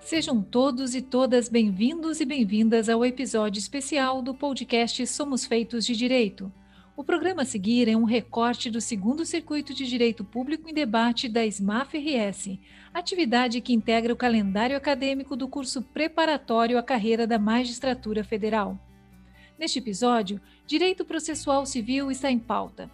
Sejam todos e todas bem-vindos e bem-vindas ao episódio especial do podcast Somos Feitos de Direito. O programa a seguir é um recorte do segundo circuito de Direito Público em Debate da SMAF-RS, atividade que integra o calendário acadêmico do curso preparatório à carreira da Magistratura Federal. Neste episódio, Direito Processual Civil está em pauta.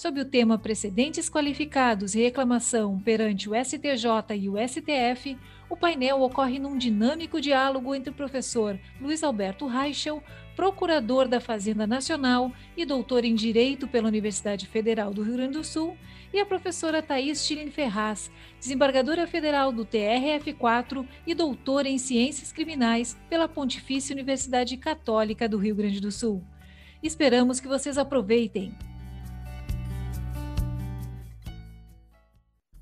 Sob o tema Precedentes Qualificados e Reclamação perante o STJ e o STF, o painel ocorre num dinâmico diálogo entre o professor Luiz Alberto Reichel, procurador da Fazenda Nacional e doutor em Direito pela Universidade Federal do Rio Grande do Sul, e a professora Thais Tilin Ferraz, desembargadora federal do TRF4 e doutora em Ciências Criminais pela Pontifícia Universidade Católica do Rio Grande do Sul. Esperamos que vocês aproveitem.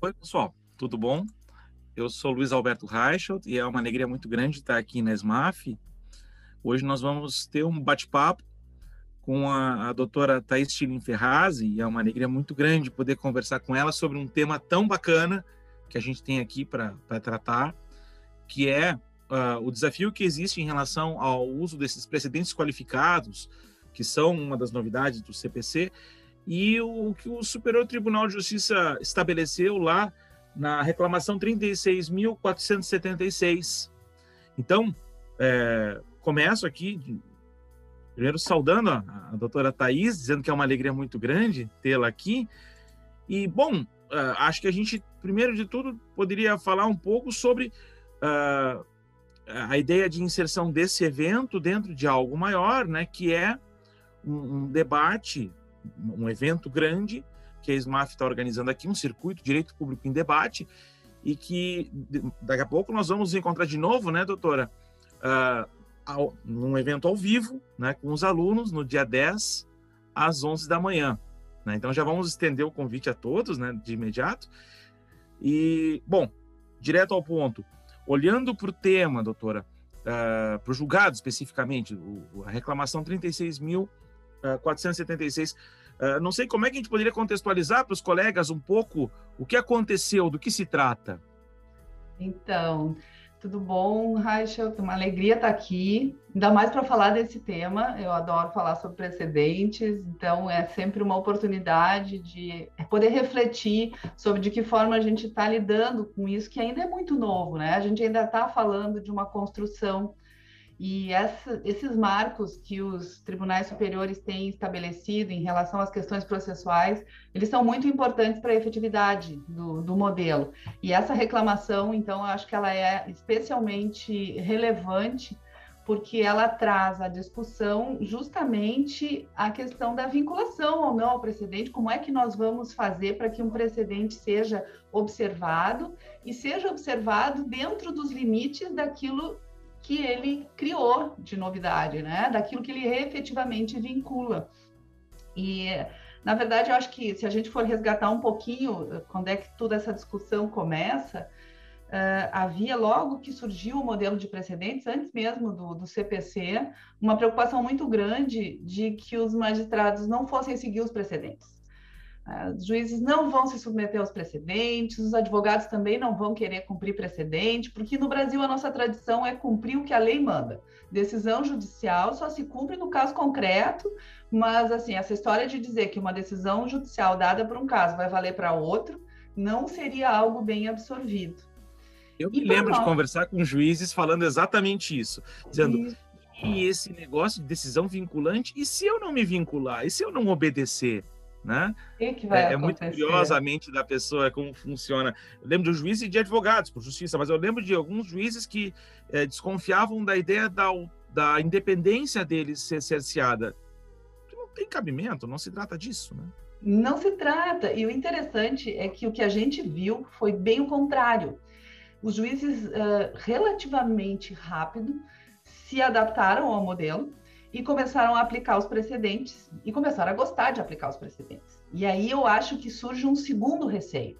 Oi, pessoal, tudo bom? Eu sou Luiz Alberto Reichelt e é uma alegria muito grande estar aqui na SMAF. Hoje nós vamos ter um bate-papo com a, a doutora Thais Tilin Ferraz e é uma alegria muito grande poder conversar com ela sobre um tema tão bacana que a gente tem aqui para tratar, que é uh, o desafio que existe em relação ao uso desses precedentes qualificados, que são uma das novidades do CPC, e o que o Superior Tribunal de Justiça estabeleceu lá na reclamação 36.476. Então, é, começo aqui, primeiro saudando a, a doutora Thais, dizendo que é uma alegria muito grande tê-la aqui. E, bom, uh, acho que a gente, primeiro de tudo, poderia falar um pouco sobre uh, a ideia de inserção desse evento dentro de algo maior, né, que é um, um debate um evento grande que a SMAF está organizando aqui, um circuito Direito Público em Debate, e que daqui a pouco nós vamos encontrar de novo, né, doutora, uh, ao, num evento ao vivo, né, com os alunos, no dia 10 às 11 da manhã. Né? Então já vamos estender o convite a todos, né, de imediato. E, bom, direto ao ponto, olhando para o tema, doutora, ah, uh, para o julgado especificamente, o, a reclamação 36 mil ah, 476. Ah, não sei como é que a gente poderia contextualizar para os colegas um pouco o que aconteceu, do que se trata. Então, tudo bom, Rachel? Uma alegria estar aqui, ainda mais para falar desse tema. Eu adoro falar sobre precedentes, então é sempre uma oportunidade de poder refletir sobre de que forma a gente está lidando com isso, que ainda é muito novo, né? A gente ainda está falando de uma construção e essa, esses marcos que os tribunais superiores têm estabelecido em relação às questões processuais, eles são muito importantes para a efetividade do, do modelo. E essa reclamação, então, eu acho que ela é especialmente relevante porque ela traz à discussão justamente a questão da vinculação ou não ao precedente, como é que nós vamos fazer para que um precedente seja observado e seja observado dentro dos limites daquilo que ele criou de novidade, né? Daquilo que ele efetivamente vincula. E, na verdade, eu acho que se a gente for resgatar um pouquinho quando é que toda essa discussão começa, uh, havia logo que surgiu o modelo de precedentes, antes mesmo do, do CPC, uma preocupação muito grande de que os magistrados não fossem seguir os precedentes. Os juízes não vão se submeter aos precedentes, os advogados também não vão querer cumprir precedente, porque no Brasil a nossa tradição é cumprir o que a lei manda. Decisão judicial só se cumpre no caso concreto, mas assim, essa história de dizer que uma decisão judicial dada por um caso vai valer para outro, não seria algo bem absorvido. Eu me lembro nós... de conversar com juízes falando exatamente isso, dizendo isso. e esse negócio de decisão vinculante, e se eu não me vincular, e se eu não obedecer? Né? Que que é, é, muito curiosamente da pessoa como funciona. Eu lembro de juízes e de advogados por justiça, mas eu lembro de alguns juízes que é, desconfiavam da ideia da, da independência deles ser cerceada. Não tem cabimento, não se trata disso, né? Não se trata. E o interessante é que o que a gente viu foi bem o contrário. Os juízes uh, relativamente rápido se adaptaram ao modelo e começaram a aplicar os precedentes e começaram a gostar de aplicar os precedentes. E aí eu acho que surge um segundo receio,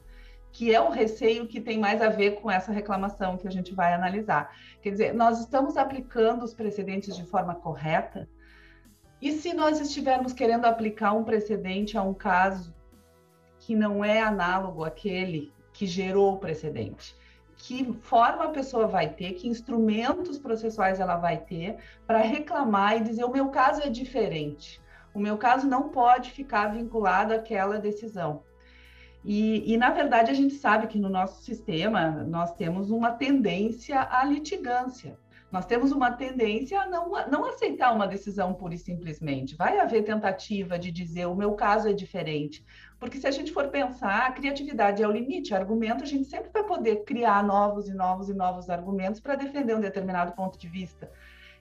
que é o receio que tem mais a ver com essa reclamação que a gente vai analisar. Quer dizer, nós estamos aplicando os precedentes de forma correta? E se nós estivermos querendo aplicar um precedente a um caso que não é análogo àquele que gerou o precedente? Que forma a pessoa vai ter, que instrumentos processuais ela vai ter para reclamar e dizer: o meu caso é diferente, o meu caso não pode ficar vinculado àquela decisão. E, e, na verdade, a gente sabe que no nosso sistema nós temos uma tendência à litigância. Nós temos uma tendência a não, não aceitar uma decisão pura e simplesmente. Vai haver tentativa de dizer o meu caso é diferente. Porque se a gente for pensar, a criatividade é o limite, argumento, a gente sempre vai poder criar novos e novos e novos argumentos para defender um determinado ponto de vista.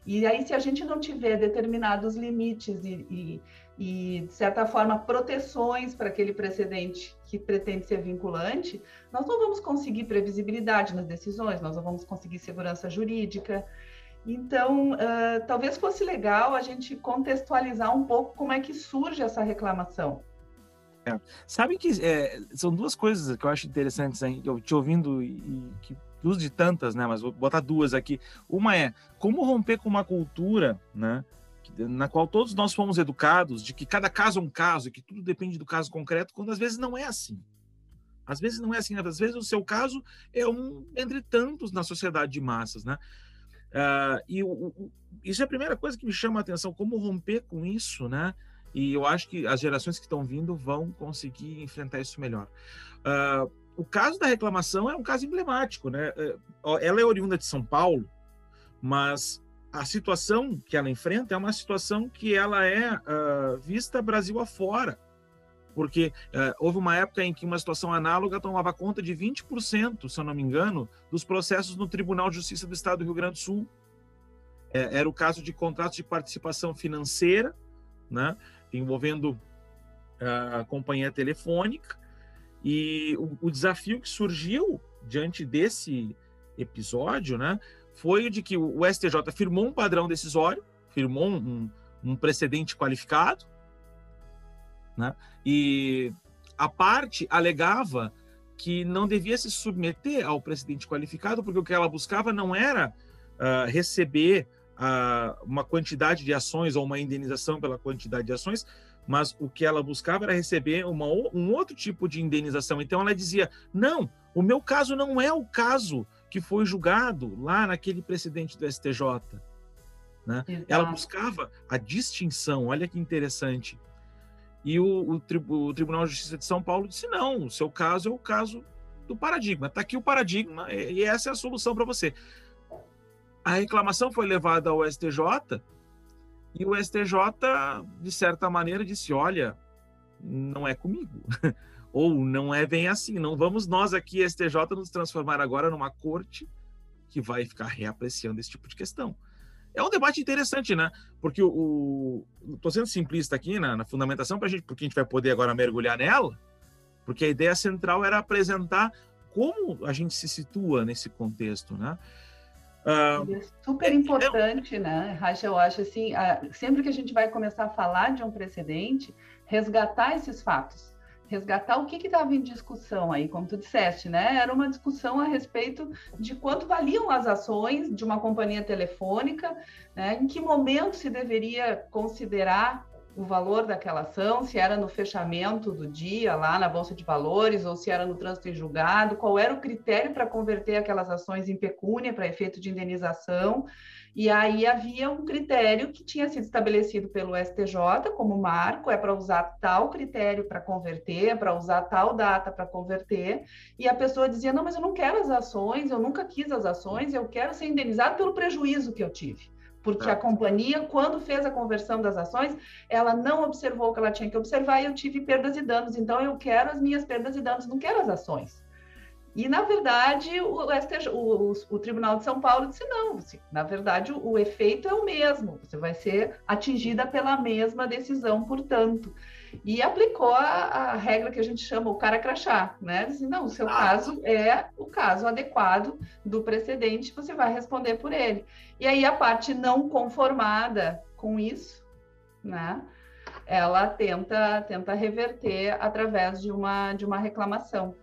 E aí, se a gente não tiver determinados limites e, e, e de certa forma, proteções para aquele precedente que pretende ser vinculante, nós não vamos conseguir previsibilidade nas decisões, nós não vamos conseguir segurança jurídica. Então, uh, talvez fosse legal a gente contextualizar um pouco como é que surge essa reclamação. É. Sabe que é, são duas coisas que eu acho interessantes, hein? eu te ouvindo e, e que duas de tantas, né? Mas vou botar duas aqui. Uma é como romper com uma cultura, né? Na qual todos nós fomos educados de que cada caso é um caso e que tudo depende do caso concreto, quando às vezes não é assim. Às vezes não é assim. Às vezes o seu caso é um entre tantos na sociedade de massas, né? Uh, e o, o, isso é a primeira coisa que me chama a atenção, como romper com isso, né? E eu acho que as gerações que estão vindo vão conseguir enfrentar isso melhor. Uh, o caso da reclamação é um caso emblemático, né? É, ela é oriunda de São Paulo, mas a situação que ela enfrenta é uma situação que ela é uh, vista Brasil afora, porque uh, houve uma época em que uma situação análoga tomava conta de 20%, se eu não me engano, dos processos no Tribunal de Justiça do Estado do Rio Grande do Sul. É, era o caso de contratos de participação financeira, né, envolvendo a companhia telefônica, e o, o desafio que surgiu diante desse episódio, né, foi o de que o STJ firmou um padrão decisório, firmou um, um precedente qualificado, né, e a parte alegava que não devia se submeter ao precedente qualificado, porque o que ela buscava não era uh, receber uma quantidade de ações ou uma indenização pela quantidade de ações, mas o que ela buscava era receber uma, um outro tipo de indenização. Então ela dizia: não, o meu caso não é o caso que foi julgado lá naquele precedente do STJ. Né? Ela buscava a distinção, olha que interessante. E o, o, o, Tribunal de Justiça de São Paulo disse: não, o seu caso é o caso do paradigma. Está aqui o paradigma e essa é a solução para você. A reclamação foi levada ao STJ e o STJ, de certa maneira, disse: olha, não é comigo. Ou não é bem assim. Não vamos nós aqui, STJ, nos transformar agora numa corte que vai ficar reapreciando esse tipo de questão. É um debate interessante, né? Porque o. Estou sendo simplista aqui na, na fundamentação, pra gente, porque a gente vai poder agora mergulhar nela, porque a ideia central era apresentar como a gente se situa nesse contexto, né? Uh, é super importante, é... né, Racha? Eu acho assim, sempre que a gente vai começar a falar de um precedente, resgatar esses fatos, resgatar o que estava em discussão aí, como tu disseste, né? Era uma discussão a respeito de quanto valiam as ações de uma companhia telefônica, né? em que momento se deveria considerar o valor daquela ação, se era no fechamento do dia lá na Bolsa de Valores ou se era no trânsito em julgado, qual era o critério para converter aquelas ações em pecúnia para efeito de indenização. E aí havia um critério que tinha sido estabelecido pelo STJ como marco, é para usar tal critério para converter, é para usar tal data para converter, e a pessoa dizia: "Não, mas eu não quero as ações, eu nunca quis as ações, eu quero ser indenizado pelo prejuízo que eu tive" porque a companhia, quando fez a conversão das ações, ela não observou o que ela tinha que observar e eu tive perdas e danos. Então, eu quero as minhas perdas e danos, não quero as ações. E, na verdade, o, STJ, o, o, Tribunal de São Paulo disse: não, assim, na verdade, o, o, efeito é o mesmo, você vai ser atingida pela mesma decisão, portanto. E aplicou a, a regra que a gente chama o cara crachá, né? Disse, não, o seu ah. caso é o caso adequado do precedente, você vai responder por ele. E aí a parte não conformada com isso, né? Ela tenta, tenta reverter através de uma, de uma reclamação.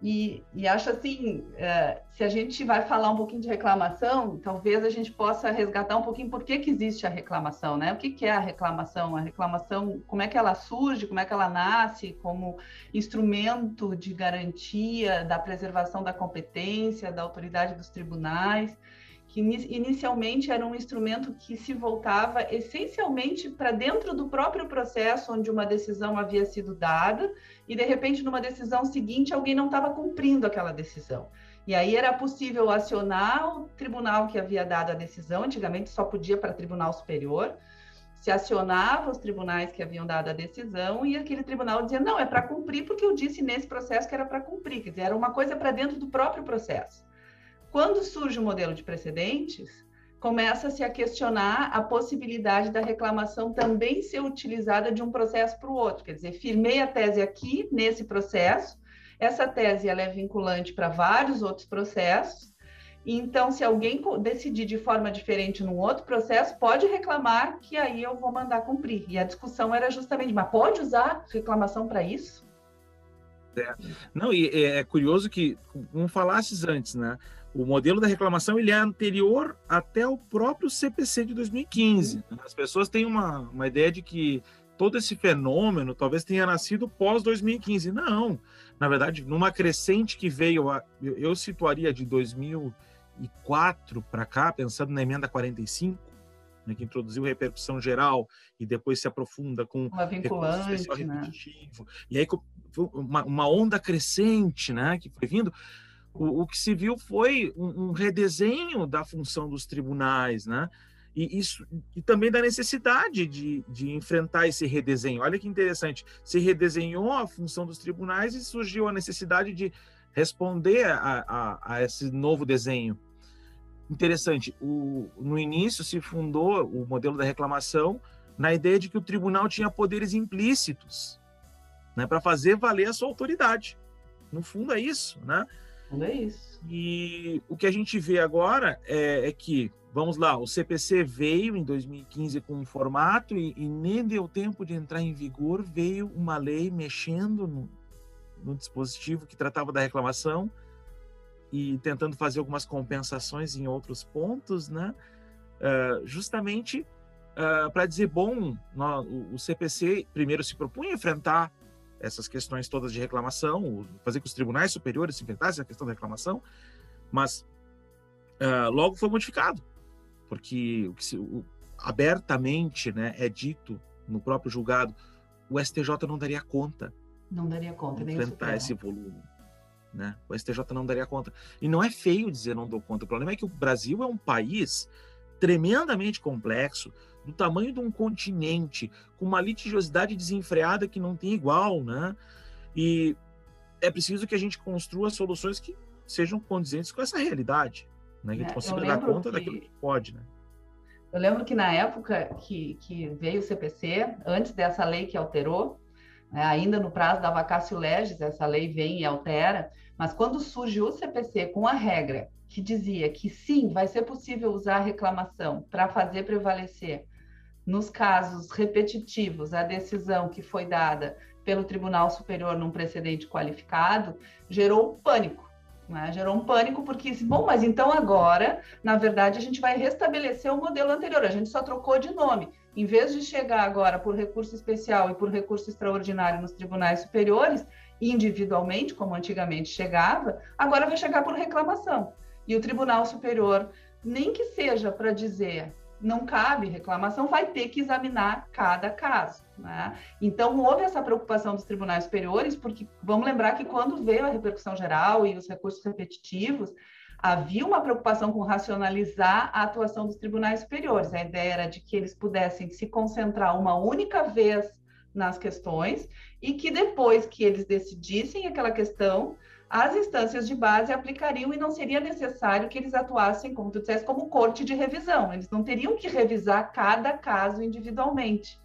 E, e, acho assim, uh, se a gente vai falar um pouquinho de reclamação, talvez a gente possa resgatar um pouquinho por que, que existe a reclamação, né? O que, que é a reclamação? A reclamação, como é que ela surge, como é que ela nasce como instrumento de garantia da preservação da competência, da autoridade dos tribunais que inicialmente era um instrumento que se voltava essencialmente para dentro do próprio processo onde uma decisão havia sido dada e de repente numa decisão seguinte alguém não estava cumprindo aquela decisão. E aí era possível acionar o tribunal que havia dado a decisão, antigamente só podia para tribunal superior, se acionava os tribunais que haviam dado a decisão e aquele tribunal dizia: "Não, é para cumprir porque eu disse nesse processo que era para cumprir", quer dizer, era uma coisa para dentro do próprio processo. Quando surge o modelo de precedentes, começa-se a questionar a possibilidade da reclamação também ser utilizada de um processo para o outro. Quer dizer, firmei a tese aqui, nesse processo, essa tese ela é vinculante para vários outros processos, então, se alguém decidir de forma diferente num outro processo, pode reclamar que aí eu vou mandar cumprir. E a discussão era justamente, mas pode usar reclamação para isso? É. Não, e é, é curioso que, como falasses antes, né? O modelo da reclamação ele é anterior até o próprio CPC de 2015. Uhum. As pessoas têm uma, uma ideia de que todo esse fenômeno talvez tenha nascido pós 2015. Não, na verdade, numa crescente que veio, a, eu, eu situaria de 2004 para cá, pensando na emenda 45, né, que introduziu repercussão geral e depois se aprofunda com uma vinculante, né? E aí uma, uma onda crescente, né, que foi vindo o, o que se viu foi um, um, redesenho da função dos tribunais, né? E, isso, e também da necessidade de, de enfrentar esse redesenho. Olha que interessante, se redesenhou a função dos tribunais e surgiu a necessidade de responder a, a, a esse novo desenho. Interessante, o, no início se fundou o modelo da reclamação na ideia de que o tribunal tinha poderes implícitos né, para fazer valer a sua autoridade. No fundo é isso, né? É isso. E o que a gente vê agora é, é, que, vamos lá, o CPC veio em 2015 com um formato e, e, nem deu tempo de entrar em vigor, veio uma lei mexendo no, no dispositivo que tratava da reclamação e tentando fazer algumas compensações em outros pontos, né? Uh, justamente uh, para dizer, bom, o CPC primeiro se propunha enfrentar essas questões todas de reclamação, fazer com que os tribunais superiores se enfrentassem a questão da reclamação, mas uh, logo foi modificado, porque o que se, o, abertamente né, é dito no próprio julgado, o STJ não daria conta. Não daria conta, de enfrentar esse volume. Né? O STJ não daria conta. E não é feio dizer não dou conta. O problema é que o Brasil é um país tremendamente complexo, do tamanho de um continente, com uma litigiosidade desenfreada que não tem igual, né? E é preciso que a gente construa soluções que sejam condizentes com essa realidade, né? Que a gente consiga dar conta que... daquilo que pode, né? Eu lembro que na época que, que veio o CPC, antes dessa lei que alterou, né, ainda no prazo da vacácio legis, essa lei vem e altera, mas quando surge o CPC com a regra que dizia que sim, vai ser possível usar a reclamação para fazer prevalecer nos casos repetitivos, a decisão que foi dada pelo Tribunal Superior num precedente qualificado gerou pânico. Né? Gerou um pânico porque, bom, mas então agora, na verdade, a gente vai restabelecer o modelo anterior, a gente só trocou de nome. Em vez de chegar agora por recurso especial e por recurso extraordinário nos tribunais superiores, individualmente, como antigamente chegava, agora vai chegar por reclamação. E o Tribunal Superior, nem que seja para dizer não cabe reclamação, vai ter que examinar cada caso. Né? Então, houve essa preocupação dos tribunais superiores, porque vamos lembrar que quando veio a repercussão geral e os recursos repetitivos, havia uma preocupação com racionalizar a atuação dos tribunais superiores. A ideia era de que eles pudessem se concentrar uma única vez nas questões e que depois que eles decidissem aquela questão, as instâncias de base aplicariam e não seria necessário que eles atuassem, como tu disseste, como corte de revisão. Eles não teriam que revisar cada caso individualmente.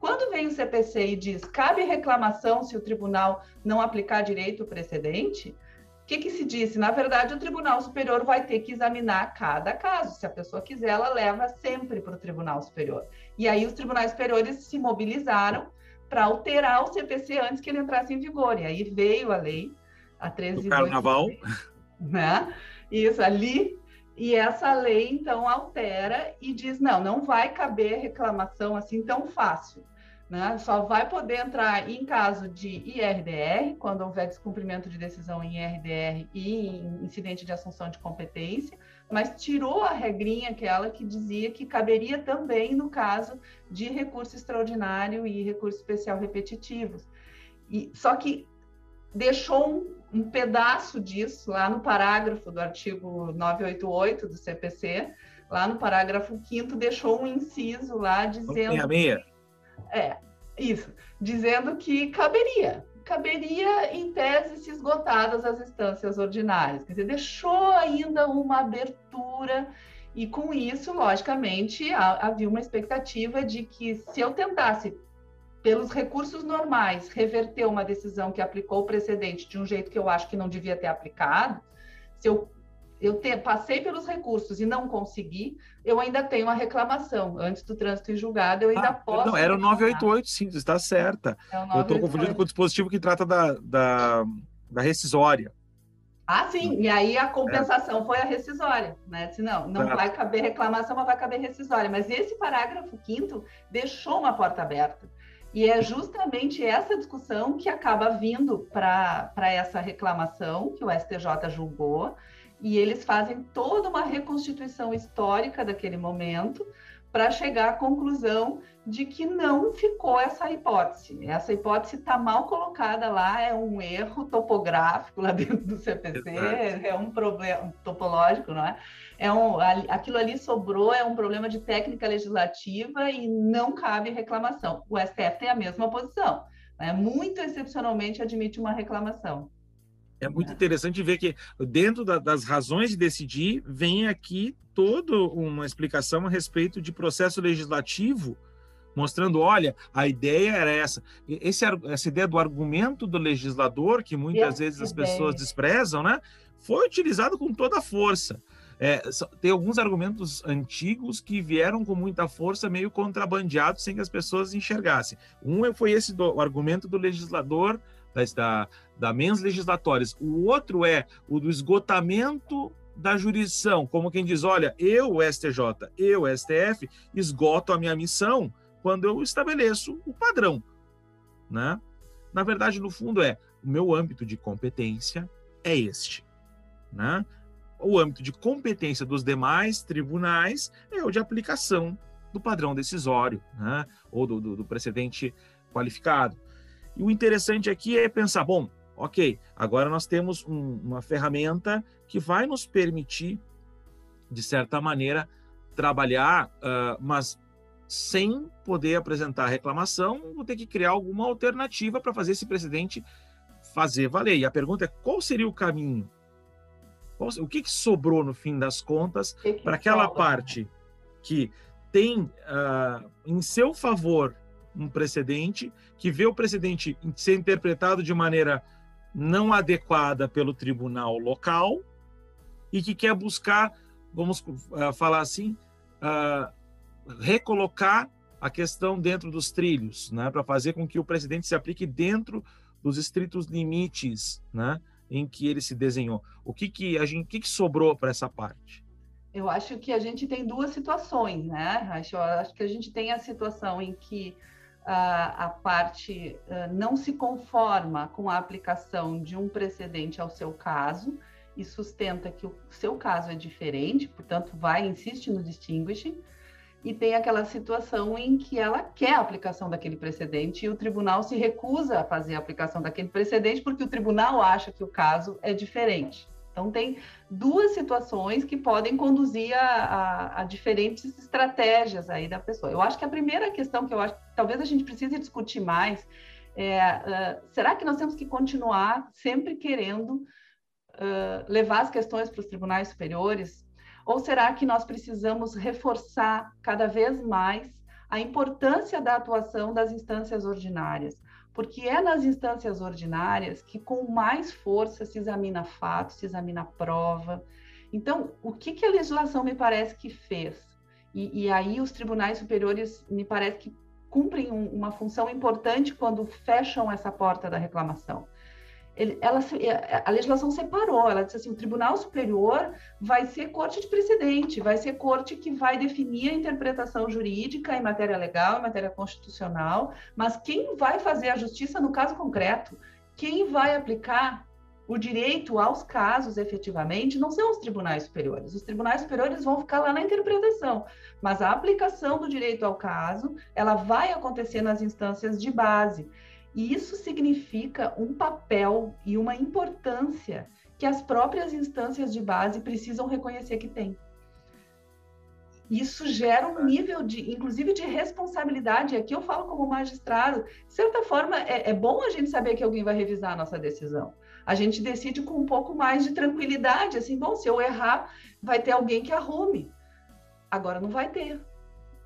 Quando vem o CPC e diz cabe reclamação se o tribunal não aplicar direito o precedente, o que, que se disse? Na verdade, o Tribunal Superior vai ter que examinar cada caso. Se a pessoa quiser, ela leva sempre para o Tribunal Superior. E aí os tribunais superiores se mobilizaram para alterar o CPC antes que ele entrasse em vigor. E aí veio a lei a 13 do Carnaval. Né? Isso, ali. E essa lei, então, altera e diz: não, não vai caber reclamação assim tão fácil. Né? Só vai poder entrar em caso de IRDR, quando houver descumprimento de decisão em IRDR e em incidente de assunção de competência, mas tirou a regrinha aquela que dizia que caberia também no caso de recurso extraordinário e recurso especial repetitivos. E, só que deixou um, um pedaço disso lá no parágrafo do artigo 988 do CPC, lá no parágrafo 5 deixou um inciso lá dizendo... Meia, meia. É, isso, dizendo que caberia, caberia em tese se esgotadas as instâncias ordinárias, quer dizer, deixou ainda uma abertura e com isso, logicamente, havia uma expectativa de que se eu tentasse pelos recursos normais reverter uma decisão que aplicou o precedente de um jeito que eu acho que não devia ter aplicado, se eu eu passei pelos recursos e não consegui, eu ainda tenho a reclamação. Antes do trânsito em julgado, eu ainda ah, posso. Não, era o 988, sim, está certa. É eu estou confundindo com o dispositivo que trata da, da, da rescisória. Ah, sim, e aí a compensação é. foi a rescisória, né? Se não, não vai caber reclamação, mas vai caber rescisória. Mas esse parágrafo quinto deixou uma porta aberta. E é justamente essa discussão que acaba vindo para essa reclamação que o STJ julgou, e eles fazem toda uma reconstituição histórica daquele momento para chegar à conclusão de que não ficou essa hipótese. Essa hipótese está mal colocada lá, é um erro topográfico lá dentro do CPC, Exato. é um problema topológico, não é? é um, aquilo ali sobrou, é um problema de técnica legislativa e não cabe reclamação. O STF tem a mesma posição, né? muito excepcionalmente admite uma reclamação. É muito interessante ver que dentro da, das razões de decidir vem aqui toda uma explicação a respeito de processo legislativo, mostrando, olha, a ideia era essa. Esse, essa ideia do argumento do legislador, que muitas vezes as pessoas desprezam, né, foi utilizado com toda a força. É, tem alguns argumentos antigos que vieram com muita força, meio contrabandeados, sem que as pessoas enxergassem. Um foi esse do, o argumento do legislador da, da mens legislatórias. O outro é o do esgotamento da jurisdição, como quem diz, olha, eu, STJ, eu, STF, esgoto a minha missão quando eu estabeleço o padrão, né? Na verdade, no fundo é, o meu âmbito de competência é este, né? O âmbito de competência dos demais tribunais é o de aplicação do padrão decisório, né? Ou do, do, do precedente qualificado. E o interessante aqui é pensar, bom, ok, agora nós temos um, uma ferramenta que vai nos permitir, de certa maneira, trabalhar, uh, mas sem poder apresentar reclamação, vou ter que criar alguma alternativa para fazer esse precedente fazer valer. E a pergunta é, qual seria o caminho? Qual, o que, que, sobrou, no fim das contas, para aquela sobra? parte que tem uh, em seu favor um precedente, que vê o precedente ser interpretado de maneira não adequada pelo tribunal local e que quer buscar, vamos uh, falar assim, uh, recolocar a questão dentro dos trilhos, né, para fazer com que o precedente se aplique dentro dos estritos limites, né, em que ele se desenhou. O que que a gente, que, que sobrou para essa parte? Eu acho que a gente tem duas situações, né? Acho, acho que a gente tem a situação em que a, parte não se conforma com a aplicação de um precedente ao seu caso e sustenta que o seu caso é diferente, portanto, vai, insiste no distinguishing, e tem aquela situação em que ela quer a aplicação daquele precedente e o tribunal se recusa a fazer a aplicação daquele precedente porque o tribunal acha que o caso é diferente. Então, tem duas situações que podem conduzir a, a, a, diferentes estratégias aí da pessoa. Eu acho que a primeira questão que eu acho que talvez a gente precise discutir mais é: uh, será que nós temos que continuar sempre querendo uh, levar as questões para os tribunais superiores? Ou será que nós precisamos reforçar cada vez mais a importância da atuação das instâncias ordinárias? Porque é nas instâncias ordinárias que com mais força se examina fato, se examina prova. Então, o que, que a legislação me parece que fez? E, e aí os tribunais superiores me parece que cumprem um, uma função importante quando fecham essa porta da reclamação. Ele, ela, é, a legislação separou, ela disse assim, o Tribunal Superior vai ser corte de precedente, vai ser corte que vai definir a interpretação jurídica em matéria legal, em matéria constitucional, mas quem vai fazer a justiça no caso concreto, quem vai aplicar o direito aos casos efetivamente não são os tribunais superiores. Os tribunais superiores vão ficar lá na interpretação, mas a aplicação do direito ao caso, ela vai acontecer nas instâncias de base. E isso significa um papel e uma importância que as próprias instâncias de base precisam reconhecer que têm. Isso gera um nível de, inclusive, de responsabilidade. Aqui eu falo como magistrado. De certa forma, é, é bom a gente saber que alguém vai revisar a nossa decisão. A gente decide com um pouco mais de tranquilidade, assim, bom, se eu errar, vai ter alguém que arrume. Agora não vai ter.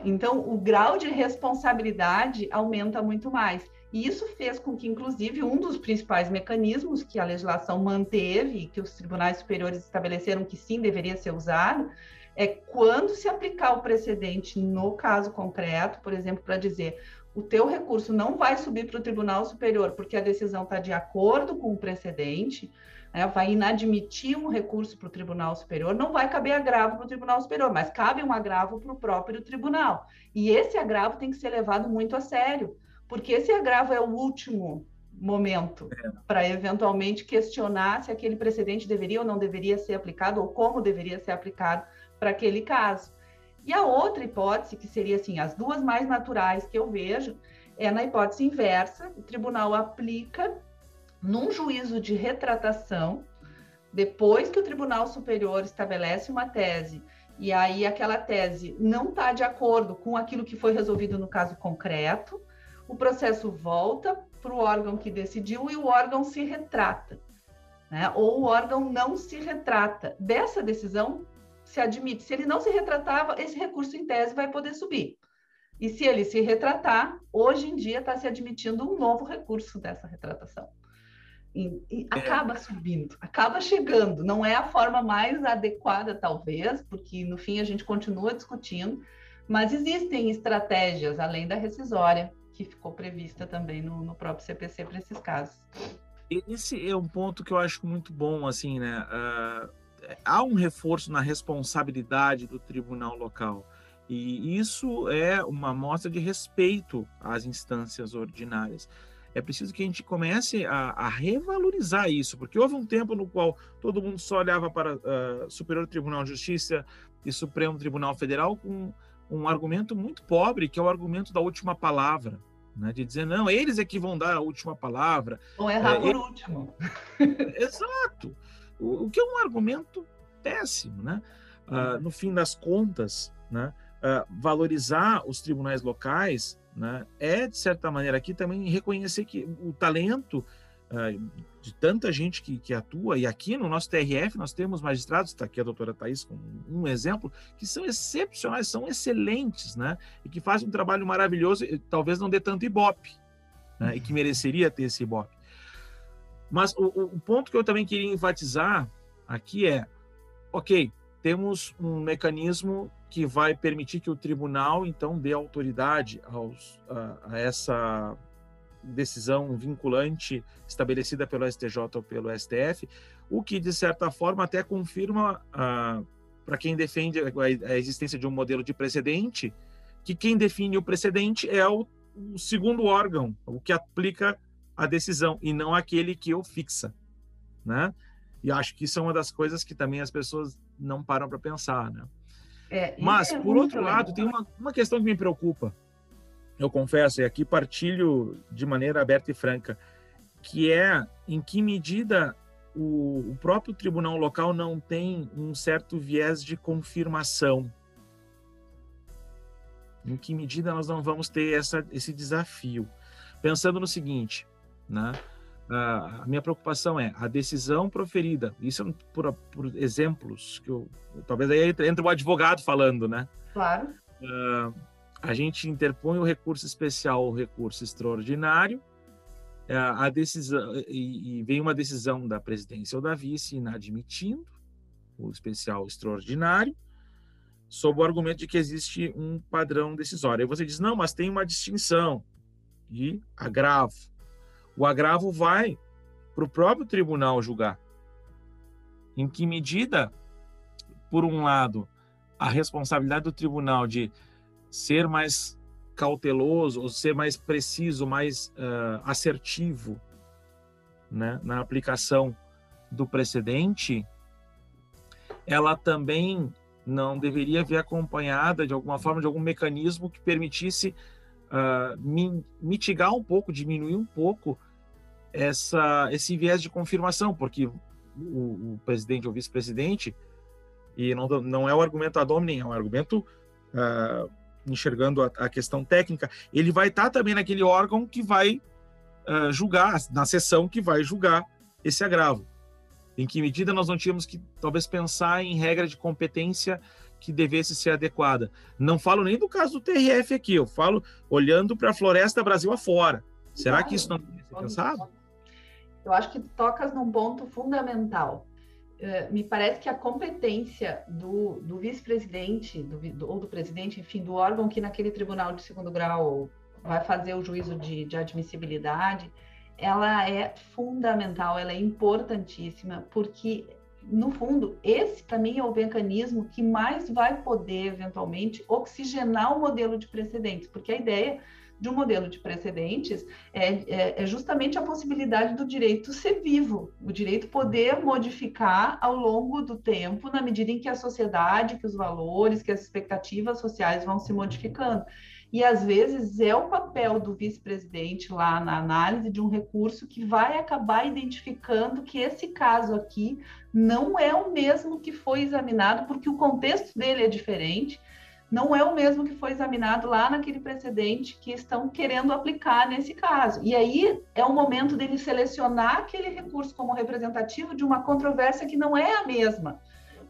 Então, o grau de responsabilidade aumenta muito mais. E isso fez com que, inclusive, um dos principais mecanismos que a legislação manteve, que os tribunais superiores estabeleceram que sim deveria ser usado, é quando se aplicar o precedente no caso concreto, por exemplo, para dizer o teu recurso não vai subir para o Tribunal Superior porque a decisão está de acordo com o precedente, né, vai inadmitir um recurso para o Tribunal Superior, não vai caber agravo para o Tribunal Superior, mas cabe um agravo para o próprio tribunal. E esse agravo tem que ser levado muito a sério, porque esse agravo é o último momento é. para eventualmente questionar se aquele precedente deveria ou não deveria ser aplicado ou como deveria ser aplicado para aquele caso. E a outra hipótese, que seria assim, as duas mais naturais que eu vejo, é na hipótese inversa, o tribunal aplica num juízo de retratação, depois que o Tribunal Superior estabelece uma tese e aí aquela tese não está de acordo com aquilo que foi resolvido no caso concreto, o processo volta para o órgão que decidiu e o órgão se retrata. Né? Ou o órgão não se retrata. Dessa decisão se admite. Se ele não se retratava, esse recurso em tese vai poder subir. E se ele se retratar, hoje em dia está se admitindo um novo recurso dessa retratação. E, e é. acaba subindo, acaba chegando. Não é a forma mais adequada, talvez, porque no fim a gente continua discutindo, mas existem estratégias além da rescisória que ficou prevista também no, no próprio CPC para esses casos. Esse é um ponto que eu acho muito bom, assim, né? Uh, há um reforço na responsabilidade do tribunal local. E isso é uma mostra de respeito às instâncias ordinárias. É preciso que a gente comece a, a revalorizar isso, porque houve um tempo no qual todo mundo só olhava para uh, Superior Tribunal de Justiça e Supremo Tribunal Federal com um argumento muito pobre, que é o argumento da última palavra. Né, de dizer, não, eles é que vão dar a última palavra. Ou errar é, por ele... último. Exato. O, o, que é um argumento péssimo. Né? Uh, no fim das contas, né, uh, valorizar os tribunais locais né, é, de certa maneira, aqui também reconhecer que o talento uh, de tanta gente que, que, atua, e aqui no nosso TRF nós temos magistrados, está aqui a doutora Thais com um exemplo, que são excepcionais, são excelentes, né, e que fazem um trabalho maravilhoso, e talvez não dê tanto ibope, né, e que mereceria ter esse ibope. Mas o, o ponto que eu também queria enfatizar aqui é, ok, temos um mecanismo que vai permitir que o tribunal, então, dê autoridade aos, a, a essa decisão vinculante estabelecida pelo STJ ou pelo STF, o que, de certa forma, até confirma para quem defende a, existência de um modelo de precedente, que quem define o precedente é o, o segundo órgão, o que aplica a decisão, e não aquele que o fixa. Né? E acho que isso é uma das coisas que também as pessoas não param para pensar, né? É, Mas, é por outro legal. lado, tem uma, uma questão que me preocupa, eu confesso, e aqui partilho de maneira aberta e franca, que é em que medida o, o próprio tribunal local não tem um certo viés de confirmação. Em que medida nós não vamos ter essa, esse desafio? Pensando no seguinte, né? A minha preocupação é a decisão proferida. Isso é por, por exemplos que eu, talvez aí entre o advogado falando, né? Claro. Uh, a gente interpõe o recurso especial ou recurso extraordinário. Uh, a decisão e, e, vem uma decisão da presidência ou da vice inadmitindo o especial extraordinário, sob o argumento de que existe um padrão decisório. Aí você diz não, mas tem uma distinção de agravo o agravo vai para o próprio tribunal julgar. Em que medida, por um lado, a responsabilidade do tribunal de ser mais cauteloso, ou ser mais preciso, mais uh, assertivo né, na aplicação do precedente, ela também não deveria vir acompanhada de alguma forma de algum mecanismo que permitisse uh, mitigar um pouco, diminuir um pouco essa, esse viés de confirmação, porque o, o presidente ou vice-presidente, e não, não é o argumento ad hominem, é um argumento uh, enxergando a, a, questão técnica, ele vai estar também naquele órgão que vai uh, julgar, na sessão que vai julgar esse agravo. Em que medida nós não tínhamos que talvez pensar em regra de competência que devesse ser adequada. Não falo nem do caso do TRF aqui, eu falo olhando para a floresta Brasil afora. Será claro. que isso não deve ser pensado? Eu acho que tocas num ponto fundamental. Uh, me parece que a competência do, do vice-presidente ou do presidente, enfim, do órgão que naquele tribunal de segundo grau vai fazer o juízo de, de admissibilidade, ela é fundamental, ela é importantíssima, porque no fundo, esse para mim é o mecanismo que mais vai poder, eventualmente, oxigenar o modelo de precedentes, porque a ideia de um modelo de precedentes é, é, é, justamente a possibilidade do direito ser vivo, o direito poder modificar ao longo do tempo, na medida em que a sociedade, que os valores, que as expectativas sociais vão se modificando. E às vezes é o papel do vice-presidente lá na análise de um recurso que vai acabar identificando que esse caso aqui não é o mesmo que foi examinado, porque o contexto dele é diferente, não é o mesmo que foi examinado lá naquele precedente que estão querendo aplicar nesse caso. E aí é o momento dele selecionar aquele recurso como representativo de uma controvérsia que não é a mesma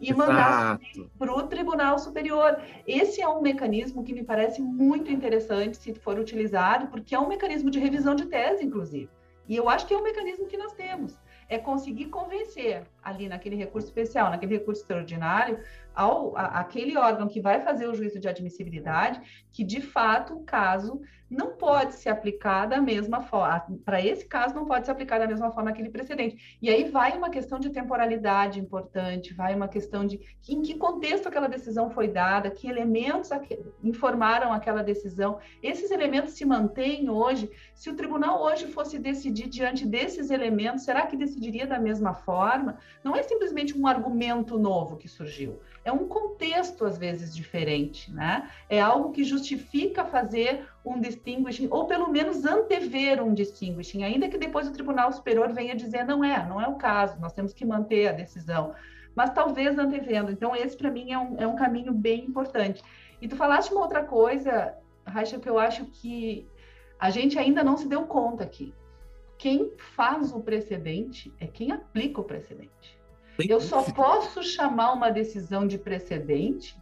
e mandar para o Tribunal Superior. Esse é um mecanismo que me parece muito interessante se for utilizado, porque é um mecanismo de revisão de tese, inclusive. E eu acho que é um mecanismo que nós temos. É conseguir convencer ali naquele recurso especial, naquele recurso extraordinário, ao a, aquele órgão que vai fazer o juízo de admissibilidade, que de fato o caso não pode se aplicar da mesma forma. Para esse caso, não pode se aplicar da mesma forma aquele precedente. E aí vai uma questão de temporalidade importante, vai uma questão de em que contexto aquela decisão foi dada, que elementos informaram aquela decisão. Esses elementos se mantêm hoje. Se o tribunal hoje fosse decidir diante desses elementos, será que decidiria da mesma forma? Não é simplesmente um argumento novo que surgiu é um contexto às vezes diferente, né? É algo que justifica fazer um distinguishing, ou pelo menos antever um distinguishing, ainda que depois o Tribunal Superior venha dizer não é, não é o caso, nós temos que manter a decisão, mas talvez antevendo. Então, esse para mim é um, é um caminho bem importante. E tu falaste uma outra coisa, Racha, que eu acho que a gente ainda não se deu conta aqui. Quem faz o precedente é quem aplica o precedente. Eu só posso chamar uma decisão de precedente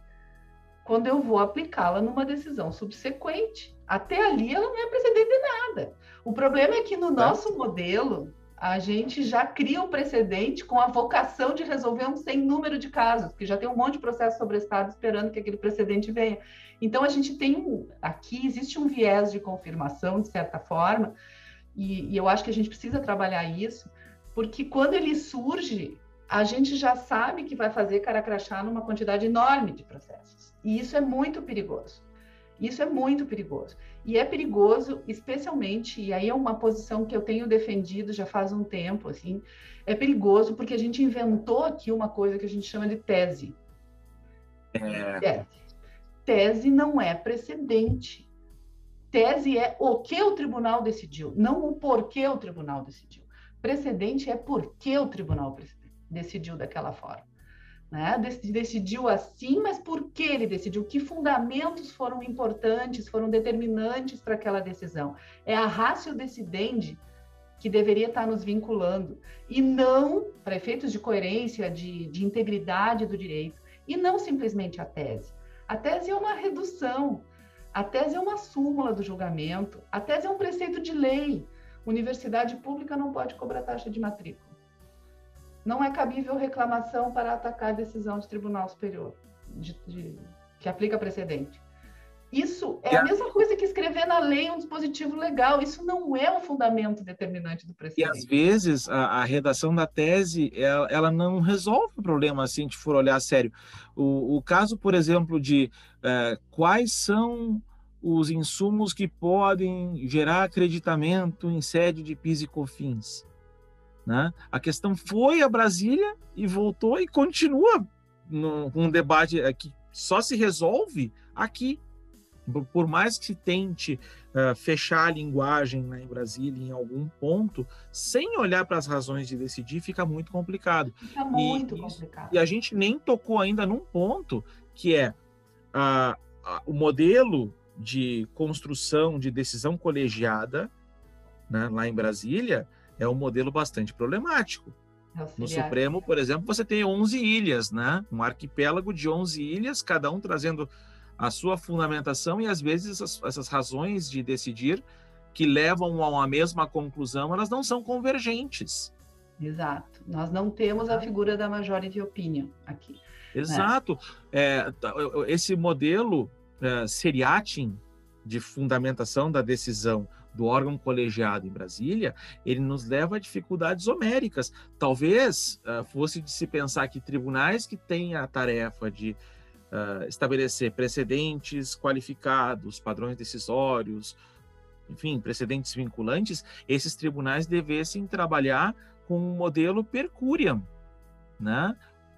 quando eu vou aplicá-la numa decisão subsequente. Até ali ela não é precedente de nada. O problema é que no nosso modelo a gente já cria um precedente com a vocação de resolver um sem número de casos, porque já tem um monte de processo sobre Estado esperando que aquele precedente venha. Então a gente tem aqui existe um viés de confirmação de certa forma, e, e eu acho que a gente precisa trabalhar isso, porque quando ele surge a gente já sabe que vai fazer cara crachá numa quantidade enorme de processos. E isso é muito perigoso. Isso é muito perigoso. E é perigoso, especialmente, e aí é uma posição que eu tenho defendido já faz um tempo, assim, é perigoso porque a gente inventou aqui uma coisa que a gente chama de tese. É... Tese. Tese não é precedente. Tese é o que o tribunal decidiu, não o porquê o tribunal decidiu. Precedente é por que o tribunal decidiu daquela forma. Né? Decidiu assim, mas por que ele decidiu? Que fundamentos foram importantes, foram determinantes para aquela decisão? É a ratio decidendi que deveria estar nos vinculando, e não, para efeitos de coerência, de, de integridade do direito, e não simplesmente a tese. A tese é uma redução, a tese é uma súmula do julgamento, a tese é um preceito de lei. Universidade pública não pode cobrar taxa de matrícula não é cabível reclamação para atacar a decisão de tribunal superior de, de, que aplica precedente. Isso é a mesma coisa que escrever na lei um dispositivo legal. Isso não é um fundamento determinante do precedente. E às vezes a, a redação da tese ela, ela, não resolve o problema assim, se a gente for olhar a sério. O, o caso, por exemplo, de uh, quais são os insumos que podem gerar acreditamento em sede de PIS e COFINS. Né? A questão foi a Brasília e voltou e continua num, um debate que só se resolve aqui por mais que se tente uh, fechar a linguagem lá em Brasília em algum ponto, sem olhar para as razões de decidir, fica muito complicado. Fica muito e, complicado. E a gente nem tocou ainda num ponto que é uh, uh, o modelo de construção de decisão colegiada né, lá em Brasília é um modelo bastante problemático. No Supremo, por exemplo, você tem 11 ilhas, né? um arquipélago de 11 ilhas, cada um trazendo a sua fundamentação e às vezes essas, essas razões de decidir que levam a uma mesma conclusão, elas não são convergentes. Exato. Nós não temos a figura da majority opinion aqui. Né? Exato. Né? É, esse modelo é, seriatim de fundamentação da decisão do órgão colegiado em Brasília, ele nos leva a dificuldades homéricas. Talvez uh, fosse de se pensar que tribunais que têm a tarefa de uh, estabelecer precedentes qualificados, padrões decisórios, enfim, precedentes vinculantes, esses tribunais devessem trabalhar com um modelo per curiam, né?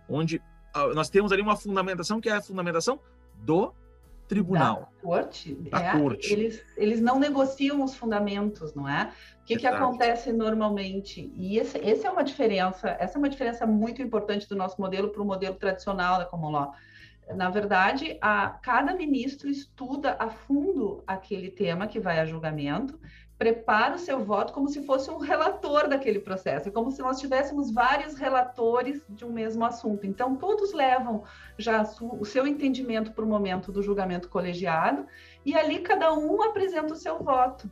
onde uh, nós temos ali uma fundamentação que é a fundamentação do tribunal. Da corte. Da é, corte. Eles, eles não negociam os fundamentos, não é? O que, que acontece normalmente? E esse, esse é uma diferença, essa é uma diferença muito importante do nosso modelo para o modelo tradicional da common law na verdade, a, cada ministro estuda a fundo aquele tema que vai a julgamento, prepara o seu voto como se fosse um relator daquele processo, é como se nós tivéssemos vários relatores de um mesmo assunto. Então, todos levam já o seu entendimento para o momento do julgamento colegiado, e ali cada um apresenta o seu voto.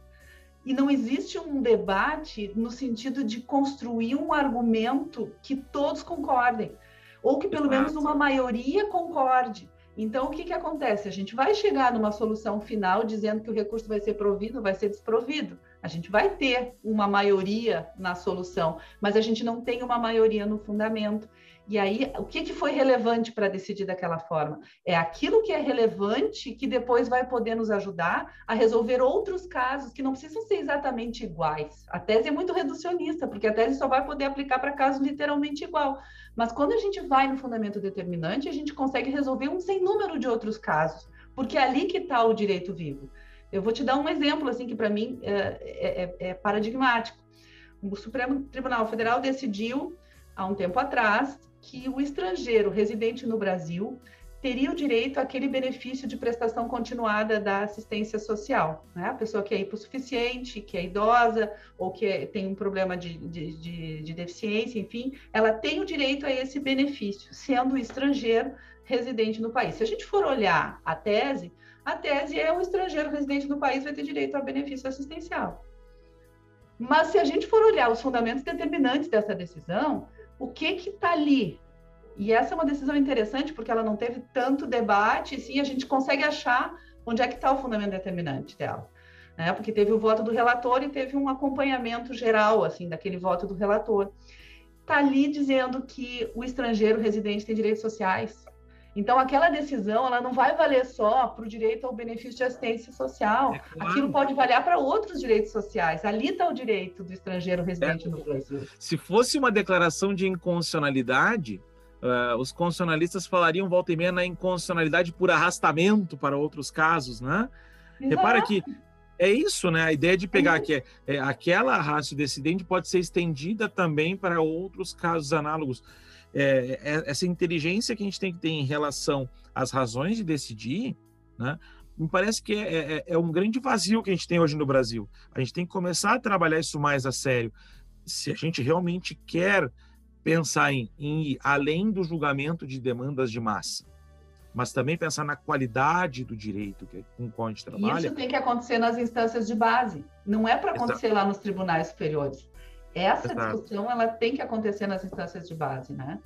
E não existe um debate no sentido de construir um argumento que todos concordem ou que pelo menos uma maioria concorde. Então, o que, que acontece? A gente vai chegar numa solução final dizendo que o recurso vai ser provido, vai ser desprovido. A gente vai ter uma maioria na solução, mas a gente não tem uma maioria no fundamento. E aí, o que, que foi relevante para decidir daquela forma? É aquilo que é relevante que depois vai poder nos ajudar a resolver outros casos que não precisam ser exatamente iguais. A tese é muito reducionista, porque a tese só vai poder aplicar para casos literalmente igual. Mas quando a gente vai no fundamento determinante, a gente consegue resolver um sem número de outros casos, porque é ali que está o direito vivo. Eu vou te dar um exemplo assim que para mim é, é, é, é paradigmático. O Supremo Tribunal Federal decidiu há um tempo atrás que o estrangeiro residente no Brasil teria o direito àquele benefício de prestação continuada da assistência social. Né? A pessoa que é hipossuficiente, que é idosa ou que é, tem um problema de, de, de, de, deficiência, enfim, ela tem o direito a esse benefício, sendo estrangeiro residente no país. Se a gente for olhar a tese, a tese é o estrangeiro residente no país vai ter direito a benefício assistencial. Mas se a gente for olhar os fundamentos determinantes dessa decisão, o que está ali e essa é uma decisão interessante porque ela não teve tanto debate, sim, a gente consegue achar onde é que está o fundamento determinante dela. Né? Porque teve o voto do relator e teve um acompanhamento geral, assim, daquele voto do relator. Está ali dizendo que o estrangeiro residente tem direitos sociais. Então, aquela decisão, ela não vai valer só para o direito ao benefício de assistência social. É claro. Aquilo pode valer para outros direitos sociais. Ali está o direito do estrangeiro residente é. no Brasil. Se fosse uma declaração de inconstitucionalidade, Uh, os constitucionalistas falariam volta e meia na inconstitucionalidade por arrastamento para outros casos, né? Exato. Repara que é isso, né? A ideia de pegar que é, é, aquela raça decidente pode ser estendida também para outros casos análogos. É, é, essa inteligência que a gente tem que ter em relação às razões de decidir, né? Me parece que é, é, é um grande vazio que a gente tem hoje no Brasil. A gente tem que começar a trabalhar isso mais a sério. Se a gente realmente quer pensar em, em ir além do julgamento de demandas de massa, mas também pensar na qualidade do direito que, com o qual a gente trabalha. Isso tem que acontecer nas instâncias de base, não é para acontecer Exato. lá nos tribunais superiores. Essa Exato. discussão ela tem que acontecer nas instâncias de base, né?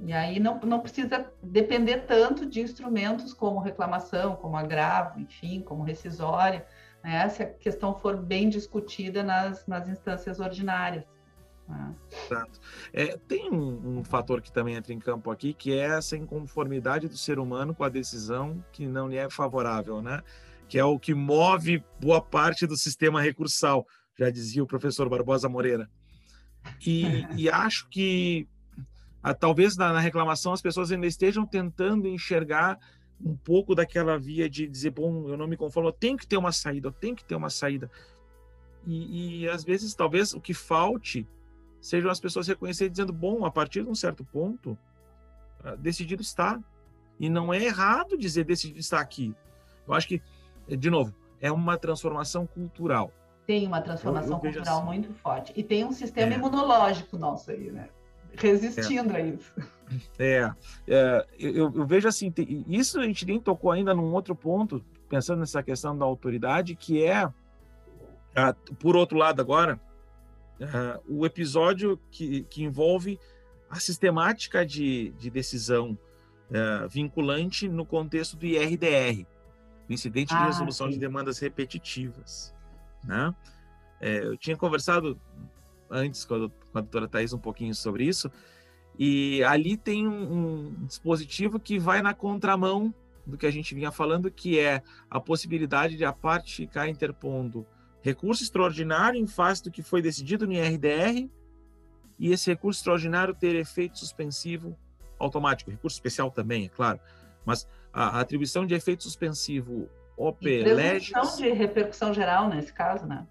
E aí não, não precisa depender tanto de instrumentos como reclamação, como agravo, enfim, como rescisória, né? se a questão for bem discutida nas, nas instâncias ordinárias. Né? Exato. É, tem um, um, fator que também entra em campo aqui, que é essa inconformidade do ser humano com a decisão que não lhe é favorável, né? que é o que move boa parte do sistema recursal, já dizia o professor Barbosa Moreira. E, e acho que ah, talvez na, na, reclamação as pessoas ainda estejam tentando enxergar um pouco daquela via de dizer, bom, eu não me conformo, eu tenho que ter uma saída, eu tenho que ter uma saída. E, e às vezes, talvez o que falte sejam as pessoas reconhecerem dizendo, bom, a partir de um certo ponto, ah, decidido está. E não é errado dizer decidido está aqui. Eu acho que, de novo, é uma transformação cultural. Tem uma transformação eu, eu cultural assim. muito forte. E tem um sistema é. imunológico nosso aí, né? resistindo é. a isso. É, é eu, eu, vejo assim, isso a gente nem tocou ainda num outro ponto, pensando nessa questão da autoridade, que é, por outro lado agora, o episódio que, que envolve a sistemática de, de decisão vinculante no contexto do IRDR, incidente ah, de resolução sim. de demandas repetitivas, né? É, eu tinha conversado antes com a, com a doutora Thais um pouquinho sobre isso, e ali tem um, um, dispositivo que vai na contramão do que a gente vinha falando, que é a possibilidade de a parte ficar interpondo recurso extraordinário em face do que foi decidido no IRDR e esse recurso extraordinário ter efeito suspensivo automático, recurso especial também, é claro, mas a, atribuição de efeito suspensivo OP legis... de repercussão geral nesse caso, né?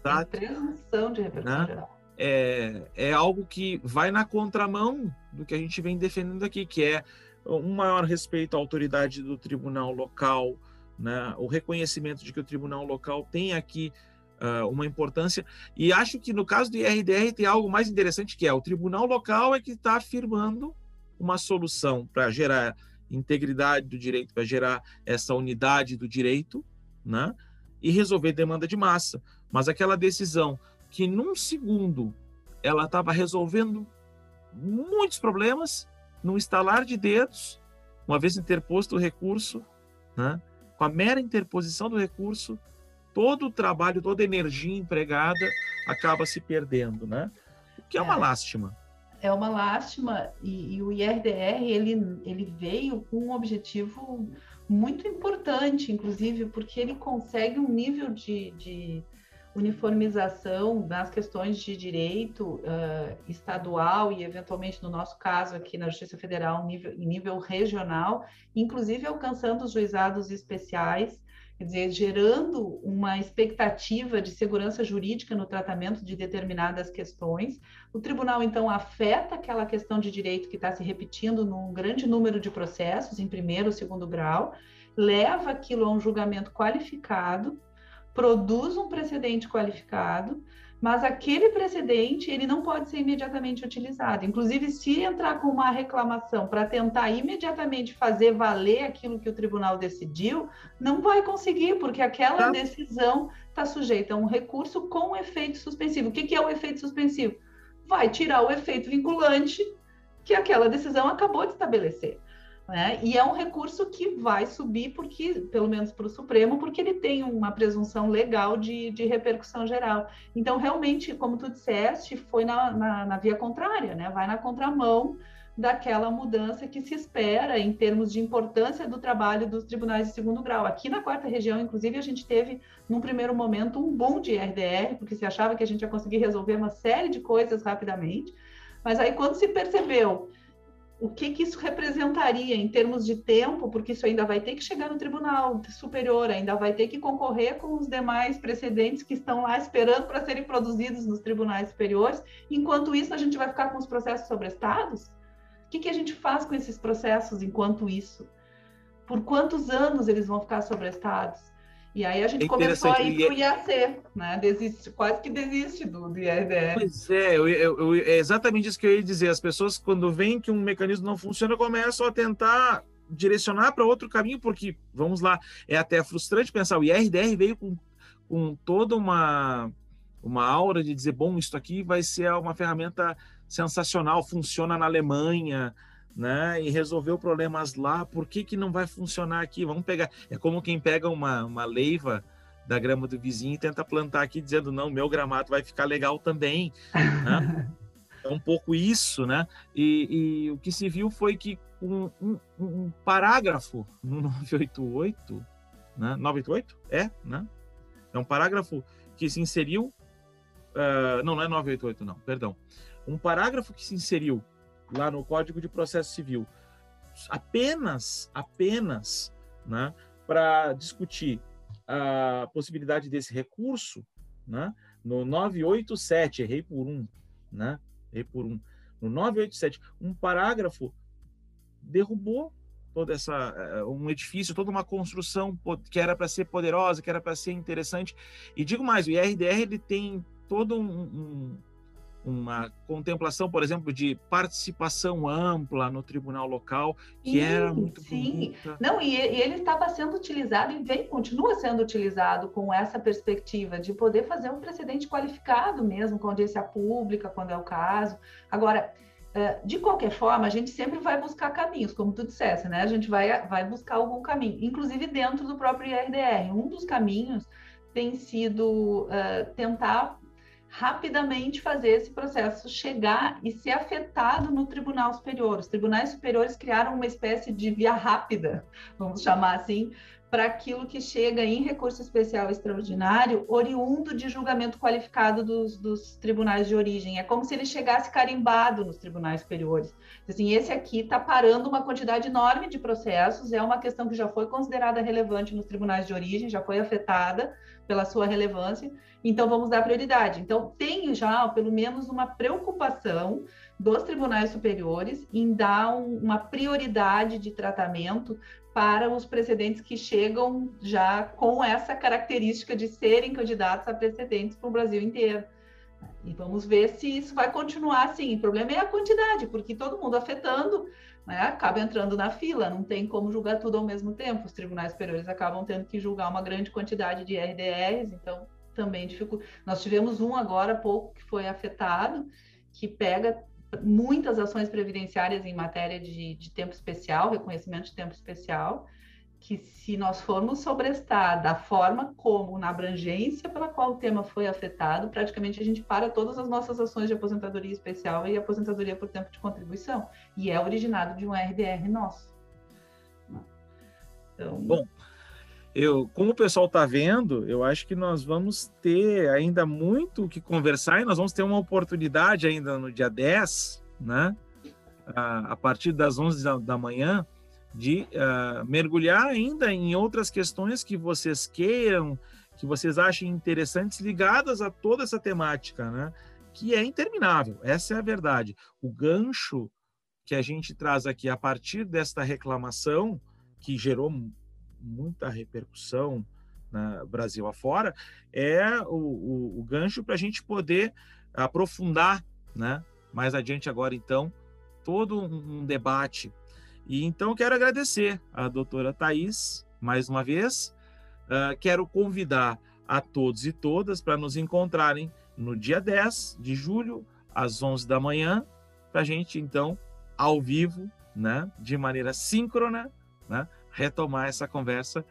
Exato. Presunção de repercussão né? geral. É, é algo que vai na contramão do que a gente vem defendendo aqui, que é um maior respeito à autoridade do tribunal local, né? o reconhecimento de que o tribunal local tem aqui uh, uma importância. E acho que no caso do IRDR tem algo mais interessante, que é o tribunal local é que está afirmando uma solução para gerar integridade do direito, para gerar essa unidade do direito, né? e resolver demanda de massa. Mas aquela decisão que num segundo ela estava resolvendo muitos problemas, num estalar de dedos, uma vez interposto o recurso, né? com a mera interposição do recurso, todo o trabalho, toda a energia empregada acaba se perdendo, né? O que é uma é, lástima. É uma lástima. E, e, o IRDR ele, ele veio com um objetivo muito importante, inclusive, porque ele consegue um nível de, de uniformização nas questões de direito uh, estadual e, eventualmente, no nosso caso aqui na Justiça Federal, nível, em nível regional, inclusive alcançando os juizados especiais, quer dizer, gerando uma expectativa de segurança jurídica no tratamento de determinadas questões. O tribunal, então, afeta aquela questão de direito que está se repetindo num grande número de processos, em primeiro ou segundo grau, leva aquilo a um julgamento qualificado, produz um precedente qualificado, mas aquele precedente ele não pode ser imediatamente utilizado. Inclusive, se entrar com uma reclamação para tentar imediatamente fazer valer aquilo que o tribunal decidiu, não vai conseguir, porque aquela tá. decisão está sujeita a um recurso com efeito suspensivo. O que, que é o efeito suspensivo? Vai tirar o efeito vinculante que aquela decisão acabou de estabelecer. Né? E é um recurso que vai subir, porque, pelo menos para o Supremo, porque ele tem uma presunção legal de, de repercussão geral. Então, realmente, como tu disseste, foi na, na, na via contrária, né? vai na contramão daquela mudança que se espera em termos de importância do trabalho dos tribunais de segundo grau. Aqui na quarta região, inclusive, a gente teve, num primeiro momento, um boom de RDR, porque se achava que a gente ia conseguir resolver uma série de coisas rapidamente, mas aí quando se percebeu o que, que isso representaria em termos de tempo, porque isso ainda vai ter que chegar no Tribunal Superior, ainda vai ter que concorrer com os demais precedentes que estão lá esperando para serem produzidos nos tribunais superiores. Enquanto isso, a gente vai ficar com os processos sobre estados? O que, que a gente faz com esses processos enquanto isso? Por quantos anos eles vão ficar sobre estados? E aí a gente é começou a ir para o IAC, né? Desiste, quase que desiste do, do IRDR. Pois é, eu, eu, é exatamente isso que eu ia dizer. As pessoas, quando veem que um mecanismo não funciona, começam a tentar direcionar para outro caminho, porque, vamos lá, é até frustrante pensar, o IRDR veio com, com toda uma, uma aura de dizer, bom, isso aqui vai ser uma ferramenta sensacional, funciona na Alemanha, né? E resolveu problemas lá, por que, que não vai funcionar aqui? Vamos pegar. É como quem pega uma, uma leiva da grama do vizinho e tenta plantar aqui, dizendo, não, meu gramado vai ficar legal também. Né? é um pouco isso, né? E, e, o que se viu foi que um, um, um parágrafo no 988, né? 988? É, né? É um parágrafo que se inseriu. Uh, não, não é 988, não, perdão. Um parágrafo que se inseriu lá no Código de Processo Civil apenas, apenas, né? Para discutir a possibilidade desse recurso, né? No 987, errei por um, né? Errei por um. No 987, um parágrafo derrubou toda essa eh, um edifício, toda uma construção que era para ser poderosa, que era para ser interessante. E digo mais, o IRDR ele tem todo um, um uma contemplação, por exemplo, de participação ampla no tribunal local, que sim, era muito sim. Bonita. Não, e, ele estava sendo utilizado e vem, continua sendo utilizado com essa perspectiva de poder fazer um precedente qualificado mesmo, com audiência pública, quando é o caso. Agora, eh, de qualquer forma, a gente sempre vai buscar caminhos, como tu disseste, né? A gente vai, vai buscar algum caminho, inclusive dentro do próprio IRDR. Um dos caminhos tem sido uh, tentar rapidamente fazer esse processo chegar e ser afetado no Tribunal Superior. Os tribunais superiores criaram uma espécie de via rápida, vamos chamar assim, para aquilo que chega em recurso especial extraordinário, oriundo de julgamento qualificado dos, dos, tribunais de origem. É como se ele chegasse carimbado nos tribunais superiores. Assim, esse aqui está parando uma quantidade enorme de processos, é uma questão que já foi considerada relevante nos tribunais de origem, já foi afetada pela sua relevância, então vamos dar prioridade. Então, tem já, pelo menos, uma preocupação dos tribunais superiores em dar um, uma prioridade de tratamento para os precedentes que chegam já com essa característica de serem candidatos a precedentes para o Brasil inteiro. E vamos ver se isso vai continuar assim. O problema é a quantidade, porque todo mundo afetando né, acaba entrando na fila, não tem como julgar tudo ao mesmo tempo. Os tribunais superiores acabam tendo que julgar uma grande quantidade de RDRs, então também dificulta. Nós tivemos um agora há pouco que foi afetado, que pega muitas ações previdenciárias em matéria de, de tempo especial, reconhecimento de tempo especial, que se nós formos sobrestar da forma como, na abrangência pela qual o tema foi afetado, praticamente a gente para todas as nossas ações de aposentadoria especial e aposentadoria por tempo de contribuição. E é originado de um RDR nosso. Então... Bom, eu, como o pessoal está vendo, eu acho que nós vamos ter ainda muito o que conversar e nós vamos ter uma oportunidade ainda no dia 10, né? A, a partir das 11 da, da manhã, de uh, mergulhar ainda em outras questões que vocês queiram, que vocês achem interessantes, ligadas a toda essa temática, né? Que é interminável, essa é a verdade. O gancho que a gente traz aqui a partir desta reclamação, que gerou muita repercussão na Brasil afora, é o, o, o gancho para a gente poder aprofundar, né? Mais adiante agora, então, todo um, debate. E então quero agradecer a doutora Thais mais uma vez. Uh, quero convidar a todos e todas para nos encontrarem no dia 10 de julho, às 11 da manhã, para a gente, então, ao vivo, né, de maneira síncrona, né, retomar essa conversa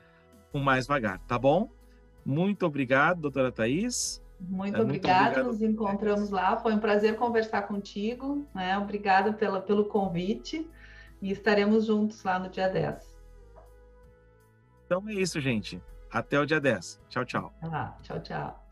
com mais vagar, tá bom? Muito obrigado, doutora Thais. Muito, é, obrigado, nos encontramos lá. Foi um prazer conversar contigo. Né? Obrigada pela, pelo convite e estaremos juntos lá no dia 10. Então é isso, gente. Até o dia 10. Tchau, tchau. Ah, tchau, tchau.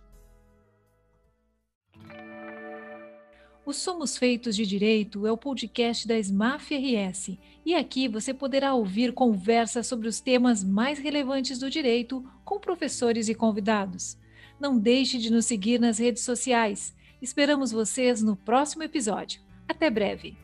O Somos Feitos de Direito é o podcast da SMAF RS e aqui você poderá ouvir conversas sobre os temas mais relevantes do direito com professores e convidados. Não deixe de nos seguir nas redes sociais. Esperamos vocês no próximo episódio. Até breve!